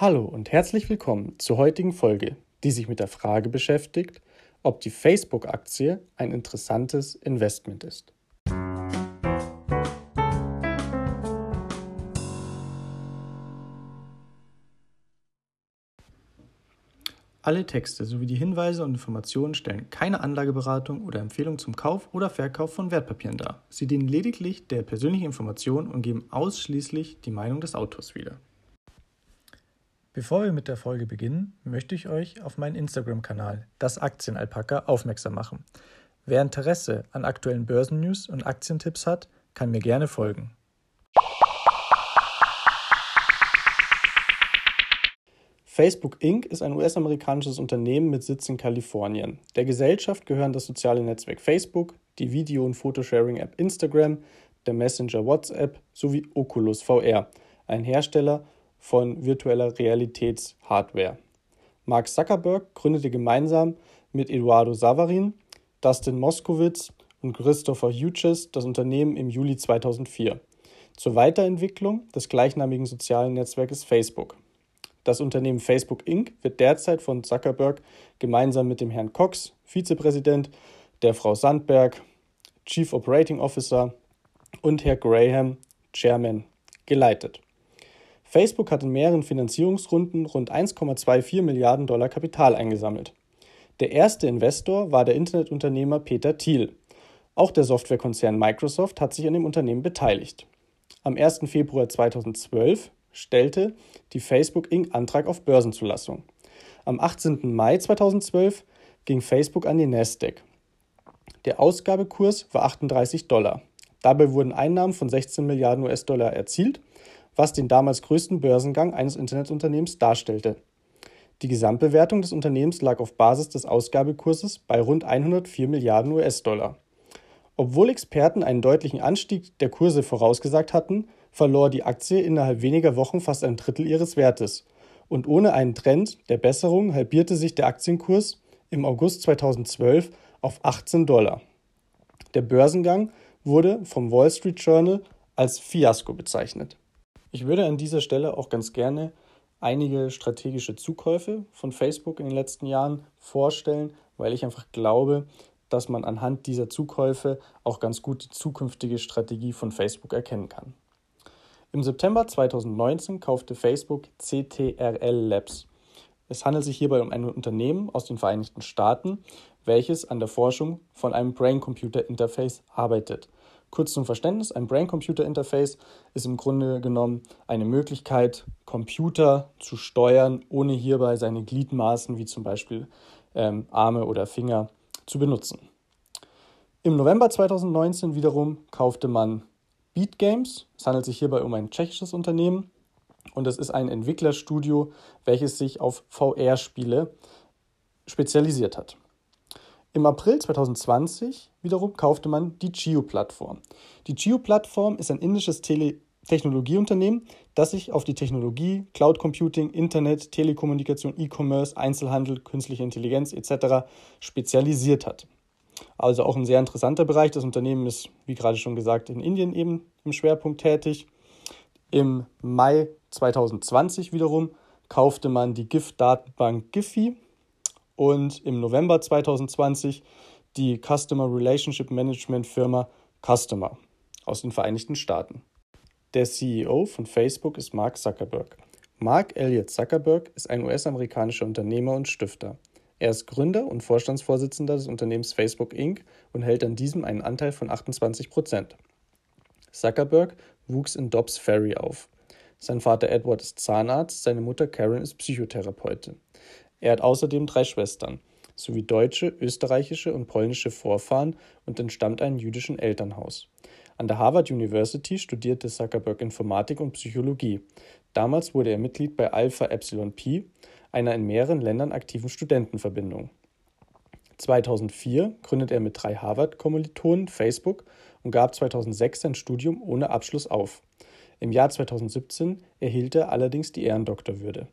Hallo und herzlich willkommen zur heutigen Folge, die sich mit der Frage beschäftigt, ob die Facebook-Aktie ein interessantes Investment ist. Alle Texte sowie die Hinweise und Informationen stellen keine Anlageberatung oder Empfehlung zum Kauf oder Verkauf von Wertpapieren dar. Sie dienen lediglich der persönlichen Information und geben ausschließlich die Meinung des Autors wieder. Bevor wir mit der Folge beginnen, möchte ich euch auf meinen Instagram-Kanal, das Aktienalpaka, aufmerksam machen. Wer Interesse an aktuellen Börsennews und Aktientipps hat, kann mir gerne folgen. Facebook Inc. ist ein US-amerikanisches Unternehmen mit Sitz in Kalifornien. Der Gesellschaft gehören das soziale Netzwerk Facebook, die Video- und Fotosharing-App Instagram, der Messenger WhatsApp sowie Oculus VR, ein Hersteller von virtueller Realitätshardware. Mark Zuckerberg gründete gemeinsam mit Eduardo Savarin, Dustin Moskowitz und Christopher Hughes das Unternehmen im Juli 2004 zur Weiterentwicklung des gleichnamigen sozialen Netzwerkes Facebook. Das Unternehmen Facebook Inc. wird derzeit von Zuckerberg gemeinsam mit dem Herrn Cox, Vizepräsident, der Frau Sandberg, Chief Operating Officer und Herr Graham, Chairman, geleitet. Facebook hat in mehreren Finanzierungsrunden rund 1,24 Milliarden Dollar Kapital eingesammelt. Der erste Investor war der Internetunternehmer Peter Thiel. Auch der Softwarekonzern Microsoft hat sich an dem Unternehmen beteiligt. Am 1. Februar 2012 stellte die Facebook Inc. Antrag auf Börsenzulassung. Am 18. Mai 2012 ging Facebook an die Nasdaq. Der Ausgabekurs war 38 Dollar. Dabei wurden Einnahmen von 16 Milliarden US-Dollar erzielt was den damals größten Börsengang eines Internetunternehmens darstellte. Die Gesamtbewertung des Unternehmens lag auf Basis des Ausgabekurses bei rund 104 Milliarden US-Dollar. Obwohl Experten einen deutlichen Anstieg der Kurse vorausgesagt hatten, verlor die Aktie innerhalb weniger Wochen fast ein Drittel ihres Wertes. Und ohne einen Trend der Besserung halbierte sich der Aktienkurs im August 2012 auf 18 Dollar. Der Börsengang wurde vom Wall Street Journal als Fiasko bezeichnet. Ich würde an dieser Stelle auch ganz gerne einige strategische Zukäufe von Facebook in den letzten Jahren vorstellen, weil ich einfach glaube, dass man anhand dieser Zukäufe auch ganz gut die zukünftige Strategie von Facebook erkennen kann. Im September 2019 kaufte Facebook CTRL Labs. Es handelt sich hierbei um ein Unternehmen aus den Vereinigten Staaten, welches an der Forschung von einem Brain-Computer-Interface arbeitet. Kurz zum Verständnis, ein Brain-Computer-Interface ist im Grunde genommen eine Möglichkeit, Computer zu steuern, ohne hierbei seine Gliedmaßen wie zum Beispiel ähm, Arme oder Finger zu benutzen. Im November 2019 wiederum kaufte man Beat Games. Es handelt sich hierbei um ein tschechisches Unternehmen und es ist ein Entwicklerstudio, welches sich auf VR-Spiele spezialisiert hat. Im April 2020 wiederum kaufte man die Geo-Plattform. Die Geo-Plattform ist ein indisches Tele Technologieunternehmen, das sich auf die Technologie, Cloud Computing, Internet, Telekommunikation, E-Commerce, Einzelhandel, künstliche Intelligenz etc. spezialisiert hat. Also auch ein sehr interessanter Bereich. Das Unternehmen ist, wie gerade schon gesagt, in Indien eben im Schwerpunkt tätig. Im Mai 2020 wiederum kaufte man die GIF-Datenbank Giphy und im November 2020 die Customer Relationship Management Firma Customer aus den Vereinigten Staaten. Der CEO von Facebook ist Mark Zuckerberg. Mark Elliott Zuckerberg ist ein US-amerikanischer Unternehmer und Stifter. Er ist Gründer und Vorstandsvorsitzender des Unternehmens Facebook Inc. und hält an diesem einen Anteil von 28 Prozent. Zuckerberg wuchs in Dobbs Ferry auf. Sein Vater Edward ist Zahnarzt, seine Mutter Karen ist Psychotherapeutin. Er hat außerdem drei Schwestern sowie deutsche, österreichische und polnische Vorfahren und entstammt einem jüdischen Elternhaus. An der Harvard University studierte Zuckerberg Informatik und Psychologie. Damals wurde er Mitglied bei Alpha Epsilon Pi, einer in mehreren Ländern aktiven Studentenverbindung. 2004 gründete er mit drei Harvard-Kommilitonen Facebook und gab 2006 sein Studium ohne Abschluss auf. Im Jahr 2017 erhielt er allerdings die Ehrendoktorwürde.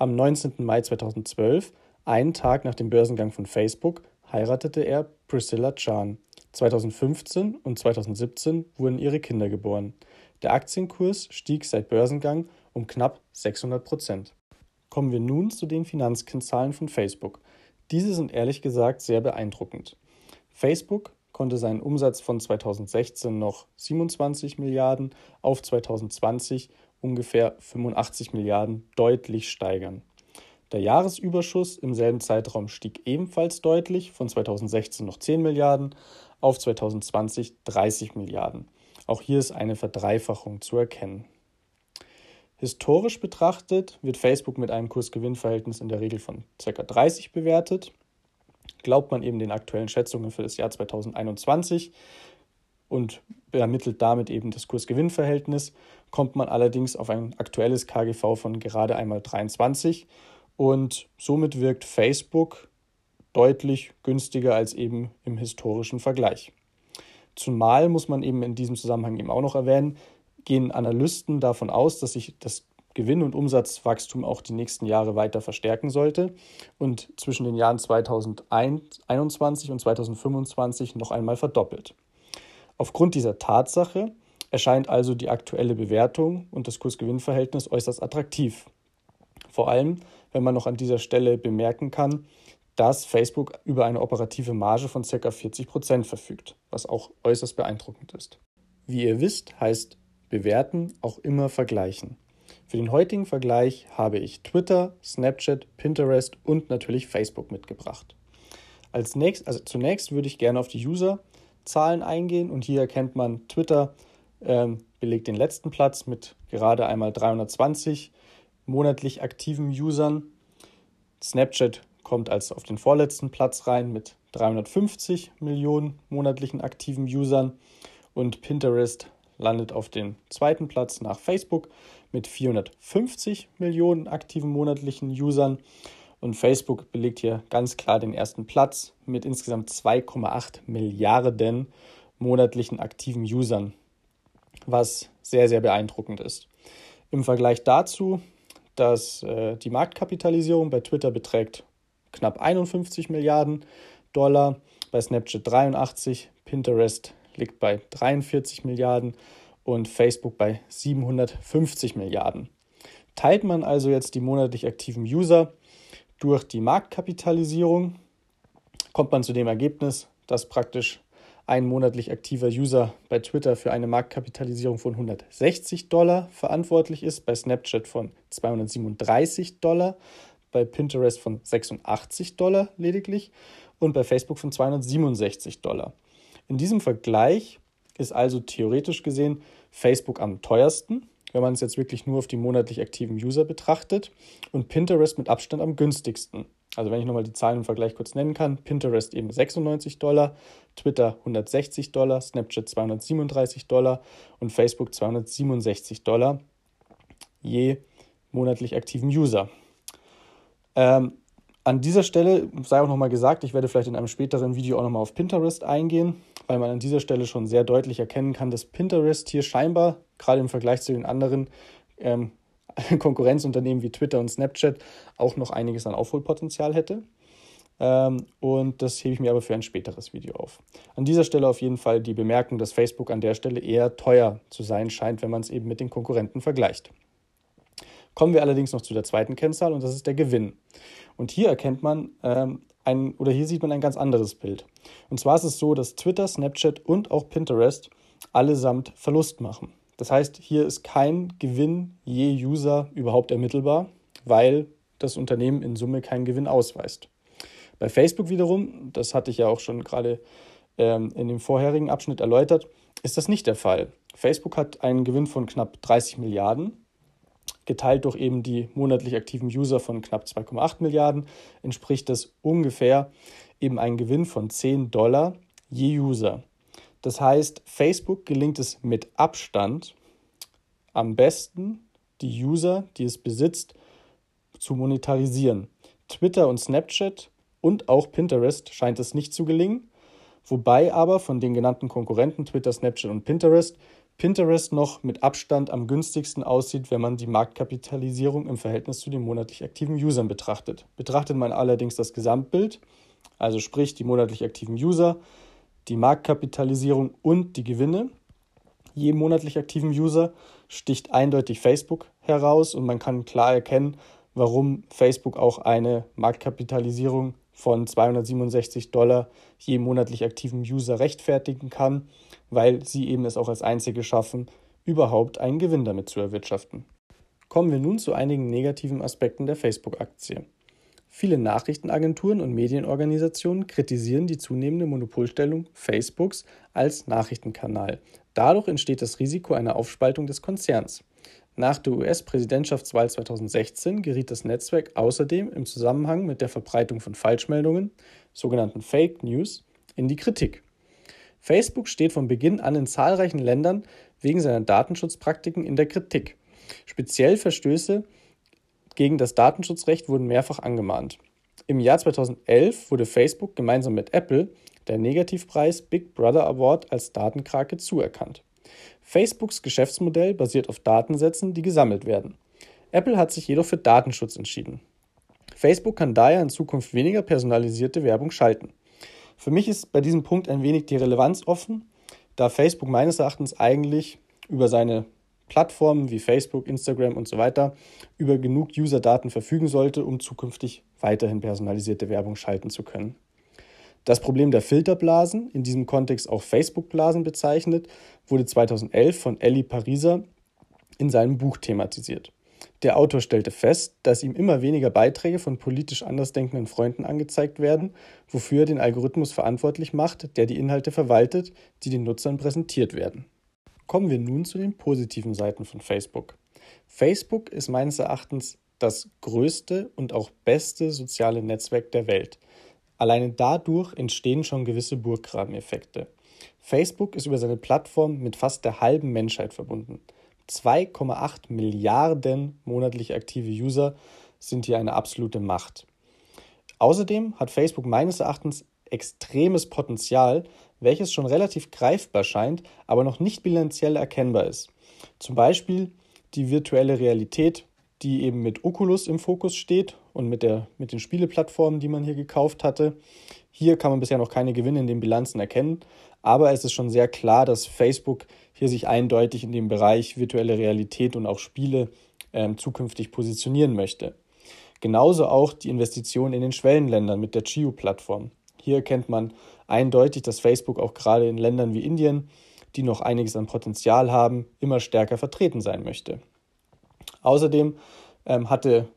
Am 19. Mai 2012, einen Tag nach dem Börsengang von Facebook, heiratete er Priscilla Chan. 2015 und 2017 wurden ihre Kinder geboren. Der Aktienkurs stieg seit Börsengang um knapp 600 Prozent. Kommen wir nun zu den Finanzkennzahlen von Facebook. Diese sind ehrlich gesagt sehr beeindruckend. Facebook konnte seinen Umsatz von 2016 noch 27 Milliarden auf 2020 ungefähr 85 Milliarden deutlich steigern. Der Jahresüberschuss im selben Zeitraum stieg ebenfalls deutlich von 2016 noch 10 Milliarden auf 2020 30 Milliarden. Auch hier ist eine Verdreifachung zu erkennen. Historisch betrachtet wird Facebook mit einem Kurs-Gewinn-Verhältnis in der Regel von ca. 30 bewertet. Glaubt man eben den aktuellen Schätzungen für das Jahr 2021 und ermittelt damit eben das Kurs-Gewinn-Verhältnis, kommt man allerdings auf ein aktuelles KGV von gerade einmal 23 und somit wirkt Facebook deutlich günstiger als eben im historischen Vergleich. Zumal muss man eben in diesem Zusammenhang eben auch noch erwähnen, gehen Analysten davon aus, dass sich das Gewinn- und Umsatzwachstum auch die nächsten Jahre weiter verstärken sollte und zwischen den Jahren 2021 und 2025 noch einmal verdoppelt. Aufgrund dieser Tatsache erscheint also die aktuelle Bewertung und das Kurs-Gewinn-Verhältnis äußerst attraktiv. Vor allem, wenn man noch an dieser Stelle bemerken kann, dass Facebook über eine operative Marge von ca. 40 Prozent verfügt, was auch äußerst beeindruckend ist. Wie ihr wisst, heißt bewerten auch immer vergleichen. Für den heutigen Vergleich habe ich Twitter, Snapchat, Pinterest und natürlich Facebook mitgebracht. Als nächst, also zunächst würde ich gerne auf die Userzahlen eingehen und hier erkennt man, Twitter ähm, belegt den letzten Platz mit gerade einmal 320 monatlich aktiven Usern. Snapchat kommt als auf den vorletzten Platz rein mit 350 Millionen monatlichen aktiven Usern und Pinterest landet auf dem zweiten Platz nach Facebook mit 450 Millionen aktiven monatlichen Usern. Und Facebook belegt hier ganz klar den ersten Platz mit insgesamt 2,8 Milliarden monatlichen aktiven Usern, was sehr, sehr beeindruckend ist. Im Vergleich dazu, dass äh, die Marktkapitalisierung bei Twitter beträgt knapp 51 Milliarden Dollar, bei Snapchat 83, Pinterest liegt bei 43 Milliarden und Facebook bei 750 Milliarden. Teilt man also jetzt die monatlich aktiven User durch die Marktkapitalisierung, kommt man zu dem Ergebnis, dass praktisch ein monatlich aktiver User bei Twitter für eine Marktkapitalisierung von 160 Dollar verantwortlich ist, bei Snapchat von 237 Dollar, bei Pinterest von 86 Dollar lediglich und bei Facebook von 267 Dollar. In diesem Vergleich ist also theoretisch gesehen Facebook am teuersten, wenn man es jetzt wirklich nur auf die monatlich aktiven User betrachtet, und Pinterest mit Abstand am günstigsten. Also wenn ich nochmal die Zahlen im Vergleich kurz nennen kann, Pinterest eben 96 Dollar, Twitter 160 Dollar, Snapchat 237 Dollar und Facebook 267 Dollar je monatlich aktiven User. Ähm, an dieser Stelle sei auch nochmal gesagt, ich werde vielleicht in einem späteren Video auch nochmal auf Pinterest eingehen, weil man an dieser Stelle schon sehr deutlich erkennen kann, dass Pinterest hier scheinbar, gerade im Vergleich zu den anderen ähm, Konkurrenzunternehmen wie Twitter und Snapchat, auch noch einiges an Aufholpotenzial hätte. Ähm, und das hebe ich mir aber für ein späteres Video auf. An dieser Stelle auf jeden Fall die Bemerkung, dass Facebook an der Stelle eher teuer zu sein scheint, wenn man es eben mit den Konkurrenten vergleicht. Kommen wir allerdings noch zu der zweiten Kennzahl und das ist der Gewinn. Und hier erkennt man ähm, ein, oder hier sieht man ein ganz anderes Bild. Und zwar ist es so, dass Twitter, Snapchat und auch Pinterest allesamt Verlust machen. Das heißt, hier ist kein Gewinn je User überhaupt ermittelbar, weil das Unternehmen in Summe keinen Gewinn ausweist. Bei Facebook wiederum, das hatte ich ja auch schon gerade ähm, in dem vorherigen Abschnitt erläutert, ist das nicht der Fall. Facebook hat einen Gewinn von knapp 30 Milliarden geteilt durch eben die monatlich aktiven User von knapp 2,8 Milliarden, entspricht das ungefähr eben ein Gewinn von 10 Dollar je User. Das heißt, Facebook gelingt es mit Abstand am besten, die User, die es besitzt, zu monetarisieren. Twitter und Snapchat und auch Pinterest scheint es nicht zu gelingen, wobei aber von den genannten Konkurrenten Twitter, Snapchat und Pinterest Pinterest noch mit Abstand am günstigsten aussieht, wenn man die Marktkapitalisierung im Verhältnis zu den monatlich aktiven Usern betrachtet. Betrachtet man allerdings das Gesamtbild, also sprich die monatlich aktiven User, die Marktkapitalisierung und die Gewinne, je monatlich aktiven User sticht eindeutig Facebook heraus und man kann klar erkennen, warum Facebook auch eine Marktkapitalisierung von 267 Dollar je monatlich aktiven User rechtfertigen kann, weil sie eben es auch als einzige schaffen, überhaupt einen Gewinn damit zu erwirtschaften. Kommen wir nun zu einigen negativen Aspekten der Facebook-Aktie. Viele Nachrichtenagenturen und Medienorganisationen kritisieren die zunehmende Monopolstellung Facebooks als Nachrichtenkanal. Dadurch entsteht das Risiko einer Aufspaltung des Konzerns. Nach der US-Präsidentschaftswahl 2016 geriet das Netzwerk außerdem im Zusammenhang mit der Verbreitung von Falschmeldungen, sogenannten Fake News, in die Kritik. Facebook steht von Beginn an in zahlreichen Ländern wegen seiner Datenschutzpraktiken in der Kritik. Speziell Verstöße gegen das Datenschutzrecht wurden mehrfach angemahnt. Im Jahr 2011 wurde Facebook gemeinsam mit Apple der Negativpreis Big Brother Award als Datenkrake zuerkannt. Facebooks Geschäftsmodell basiert auf Datensätzen, die gesammelt werden. Apple hat sich jedoch für Datenschutz entschieden. Facebook kann daher in Zukunft weniger personalisierte Werbung schalten. Für mich ist bei diesem Punkt ein wenig die Relevanz offen, da Facebook meines Erachtens eigentlich über seine Plattformen wie Facebook, Instagram und so weiter über genug User-Daten verfügen sollte, um zukünftig weiterhin personalisierte Werbung schalten zu können. Das Problem der Filterblasen, in diesem Kontext auch Facebook-Blasen bezeichnet, wurde 2011 von Ellie Pariser in seinem Buch thematisiert. Der Autor stellte fest, dass ihm immer weniger Beiträge von politisch andersdenkenden Freunden angezeigt werden, wofür er den Algorithmus verantwortlich macht, der die Inhalte verwaltet, die den Nutzern präsentiert werden. Kommen wir nun zu den positiven Seiten von Facebook. Facebook ist meines Erachtens das größte und auch beste soziale Netzwerk der Welt. Alleine dadurch entstehen schon gewisse Burggrabeneffekte. Facebook ist über seine Plattform mit fast der halben Menschheit verbunden. 2,8 Milliarden monatlich aktive User sind hier eine absolute Macht. Außerdem hat Facebook meines Erachtens extremes Potenzial, welches schon relativ greifbar scheint, aber noch nicht bilanziell erkennbar ist. Zum Beispiel die virtuelle Realität, die eben mit Oculus im Fokus steht und mit, der, mit den Spieleplattformen, die man hier gekauft hatte. Hier kann man bisher noch keine Gewinne in den Bilanzen erkennen, aber es ist schon sehr klar, dass Facebook hier sich eindeutig in dem Bereich virtuelle Realität und auch Spiele ähm, zukünftig positionieren möchte. Genauso auch die Investition in den Schwellenländern mit der Chiu-Plattform. Hier erkennt man eindeutig, dass Facebook auch gerade in Ländern wie Indien, die noch einiges an Potenzial haben, immer stärker vertreten sein möchte. Außerdem ähm, hatte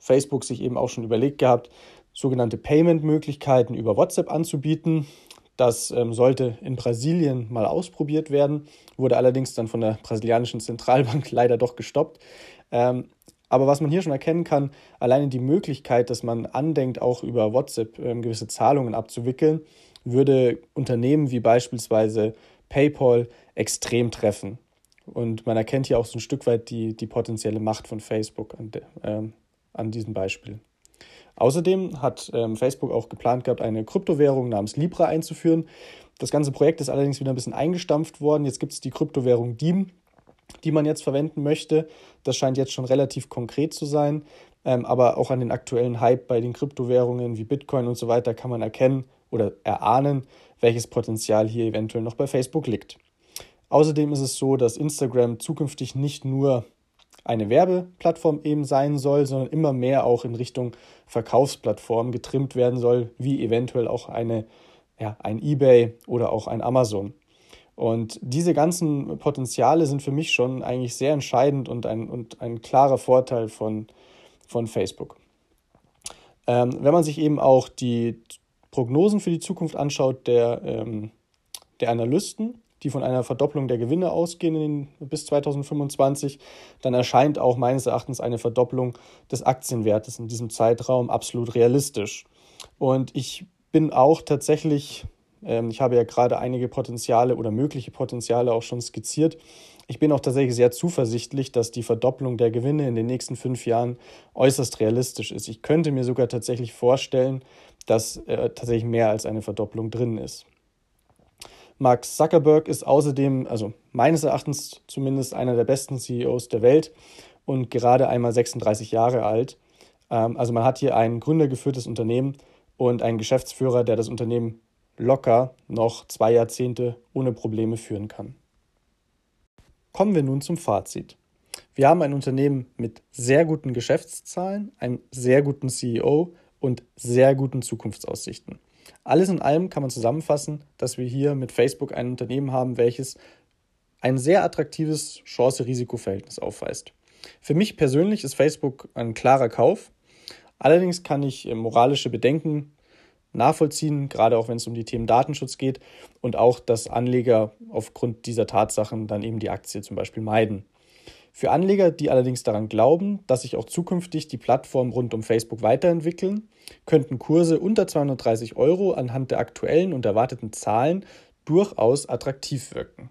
Facebook sich eben auch schon überlegt gehabt, sogenannte Payment-Möglichkeiten über WhatsApp anzubieten. Das ähm, sollte in Brasilien mal ausprobiert werden, wurde allerdings dann von der brasilianischen Zentralbank leider doch gestoppt. Ähm, aber was man hier schon erkennen kann, alleine die Möglichkeit, dass man andenkt, auch über WhatsApp ähm, gewisse Zahlungen abzuwickeln, würde Unternehmen wie beispielsweise PayPal extrem treffen. Und man erkennt hier auch so ein Stück weit die, die potenzielle Macht von Facebook an, de, ähm, an diesem Beispiel. Außerdem hat ähm, Facebook auch geplant gehabt, eine Kryptowährung namens Libra einzuführen. Das ganze Projekt ist allerdings wieder ein bisschen eingestampft worden. Jetzt gibt es die Kryptowährung Diem, die man jetzt verwenden möchte. Das scheint jetzt schon relativ konkret zu sein. Ähm, aber auch an den aktuellen Hype bei den Kryptowährungen wie Bitcoin und so weiter kann man erkennen oder erahnen, welches Potenzial hier eventuell noch bei Facebook liegt. Außerdem ist es so, dass Instagram zukünftig nicht nur eine Werbeplattform eben sein soll, sondern immer mehr auch in Richtung Verkaufsplattform getrimmt werden soll, wie eventuell auch eine, ja, ein eBay oder auch ein Amazon. Und diese ganzen Potenziale sind für mich schon eigentlich sehr entscheidend und ein, und ein klarer Vorteil von, von Facebook. Ähm, wenn man sich eben auch die Prognosen für die Zukunft anschaut der, ähm, der Analysten, die von einer Verdopplung der Gewinne ausgehen bis 2025, dann erscheint auch meines Erachtens eine Verdopplung des Aktienwertes in diesem Zeitraum absolut realistisch. Und ich bin auch tatsächlich ähm, ich habe ja gerade einige Potenziale oder mögliche Potenziale auch schon skizziert. Ich bin auch tatsächlich sehr zuversichtlich, dass die Verdopplung der Gewinne in den nächsten fünf Jahren äußerst realistisch ist. Ich könnte mir sogar tatsächlich vorstellen, dass äh, tatsächlich mehr als eine Verdopplung drin ist. Mark Zuckerberg ist außerdem, also meines Erachtens zumindest, einer der besten CEOs der Welt und gerade einmal 36 Jahre alt. Ähm, also man hat hier ein gründergeführtes Unternehmen und einen Geschäftsführer, der das Unternehmen locker noch zwei Jahrzehnte ohne Probleme führen kann. Kommen wir nun zum Fazit. Wir haben ein Unternehmen mit sehr guten Geschäftszahlen, einen sehr guten CEO und sehr guten Zukunftsaussichten. Alles in allem kann man zusammenfassen, dass wir hier mit Facebook ein Unternehmen haben, welches ein sehr attraktives Chance-Risiko-Verhältnis aufweist. Für mich persönlich ist Facebook ein klarer Kauf. Allerdings kann ich äh, moralische Bedenken nachvollziehen, gerade auch wenn es um die Themen Datenschutz geht und auch, dass Anleger aufgrund dieser Tatsachen dann eben die Aktie zum Beispiel meiden. Für Anleger, die allerdings daran glauben, dass sich auch zukünftig die Plattform rund um Facebook weiterentwickeln, könnten Kurse unter 230 Euro anhand der aktuellen und erwarteten Zahlen durchaus attraktiv wirken.